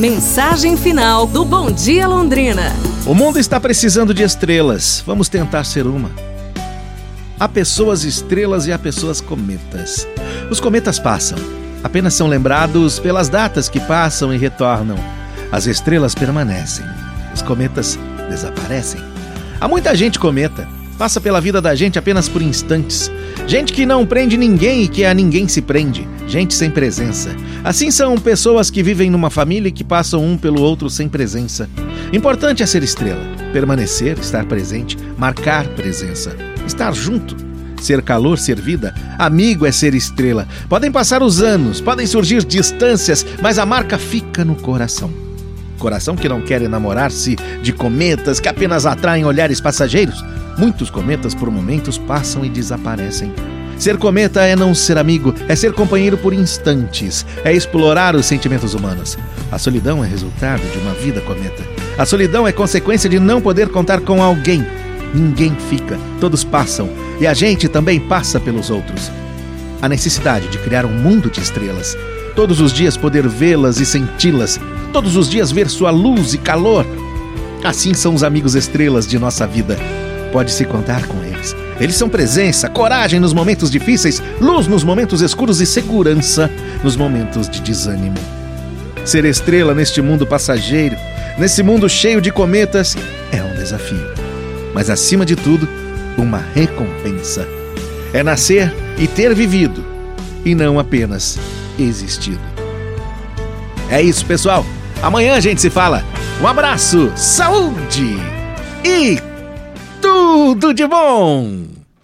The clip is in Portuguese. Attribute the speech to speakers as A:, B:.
A: Mensagem final do Bom Dia Londrina.
B: O mundo está precisando de estrelas. Vamos tentar ser uma. Há pessoas estrelas e há pessoas cometas. Os cometas passam, apenas são lembrados pelas datas que passam e retornam. As estrelas permanecem, os cometas desaparecem. Há muita gente cometa, passa pela vida da gente apenas por instantes. Gente que não prende ninguém e que a ninguém se prende. Gente sem presença. Assim são pessoas que vivem numa família e que passam um pelo outro sem presença. Importante é ser estrela, permanecer, estar presente, marcar presença, estar junto. Ser calor, ser vida, amigo é ser estrela. Podem passar os anos, podem surgir distâncias, mas a marca fica no coração. Coração que não quer enamorar-se de cometas que apenas atraem olhares passageiros. Muitos cometas por momentos passam e desaparecem. Ser cometa é não ser amigo, é ser companheiro por instantes, é explorar os sentimentos humanos. A solidão é resultado de uma vida cometa. A solidão é consequência de não poder contar com alguém. Ninguém fica, todos passam, e a gente também passa pelos outros. A necessidade de criar um mundo de estrelas, todos os dias poder vê-las e senti-las, todos os dias ver sua luz e calor. Assim são os amigos estrelas de nossa vida. Pode-se contar com eles. Eles são presença, coragem nos momentos difíceis, luz nos momentos escuros e segurança nos momentos de desânimo. Ser estrela neste mundo passageiro, nesse mundo cheio de cometas, é um desafio. Mas acima de tudo, uma recompensa. É nascer e ter vivido, e não apenas existido. É isso, pessoal. Amanhã a gente se fala. Um abraço, saúde e tudo de bom!